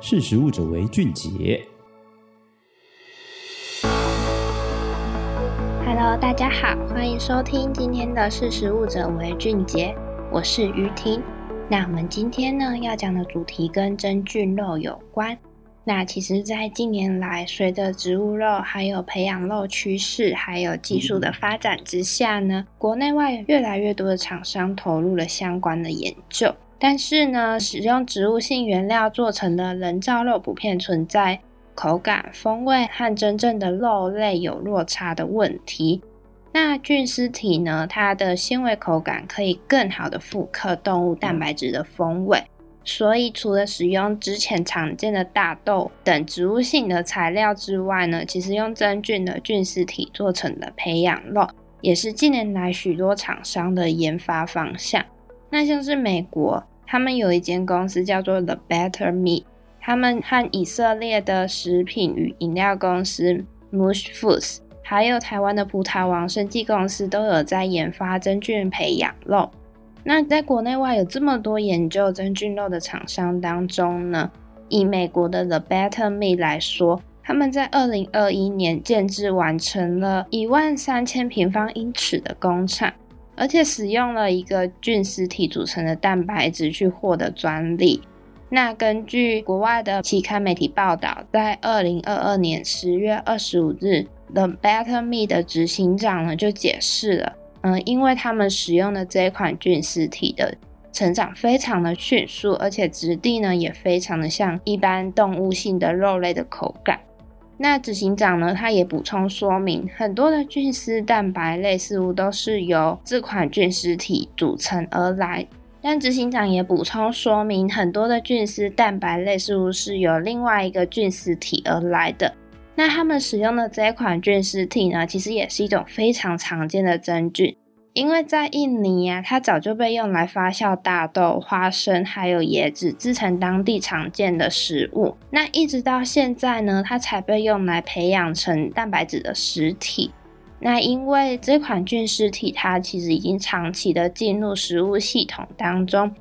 识食物者为俊杰。Hello，大家好，欢迎收听今天的识食物者为俊杰，我是于婷。那我们今天呢要讲的主题跟真菌肉有关。那其实，在近年来，随着植物肉还有培养肉趋势，还有技术的发展之下呢，国内外越来越多的厂商投入了相关的研究。但是呢，使用植物性原料做成的人造肉，普遍存在口感、风味和真正的肉类有落差的问题。那菌丝体呢，它的纤维口感可以更好的复刻动物蛋白质的风味。所以，除了使用之前常见的大豆等植物性的材料之外呢，其实用真菌的菌丝体做成的培养肉，也是近年来许多厂商的研发方向。那像是美国，他们有一间公司叫做 The Better Meat，他们和以色列的食品与饮料公司 Mush Foods，还有台湾的葡萄王生技公司都有在研发真菌培养肉。那在国内外有这么多研究真菌肉的厂商当中呢，以美国的 The Better Meat 来说，他们在二零二一年建置完成了一万三千平方英尺的工厂，而且使用了一个菌丝体组成的蛋白质去获得专利。那根据国外的期刊媒体报道，在二零二二年十月二十五日，The Better Me 的执行长呢就解释了。嗯，因为他们使用的这一款菌丝体的成长非常的迅速，而且质地呢也非常的像一般动物性的肉类的口感。那执行长呢，他也补充说明，很多的菌丝蛋白类似物都是由这款菌丝体组成而来。但执行长也补充说明，很多的菌丝蛋白类似物是由另外一个菌丝体而来的。那他们使用的这一款菌丝体呢，其实也是一种非常常见的真菌，因为在印尼啊，它早就被用来发酵大豆、花生还有椰子，制成当地常见的食物。那一直到现在呢，它才被用来培养成蛋白质的实体。那因为这款菌丝体，它其实已经长期的进入食物系统当中。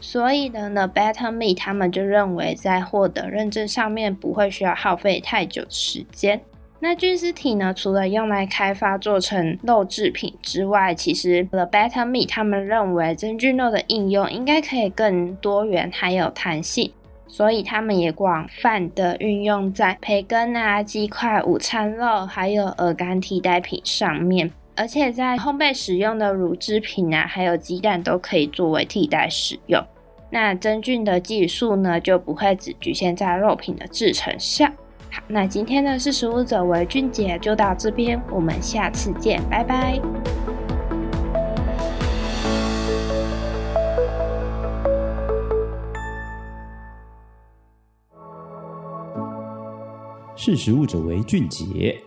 所以呢，The Better Me 他们就认为在获得认证上面不会需要耗费太久时间。那菌丝体呢，除了用来开发做成肉制品之外，其实 The Better Meat 他们认为真菌肉的应用应该可以更多元还有弹性，所以他们也广泛的运用在培根啊、鸡块、午餐肉还有鹅肝替代品上面。而且在烘焙使用的乳制品啊，还有鸡蛋都可以作为替代使用。那真菌的技术呢，就不会只局限在肉品的制成上。那今天的识食物者为俊杰就到这边，我们下次见，拜拜。识食物者为俊杰。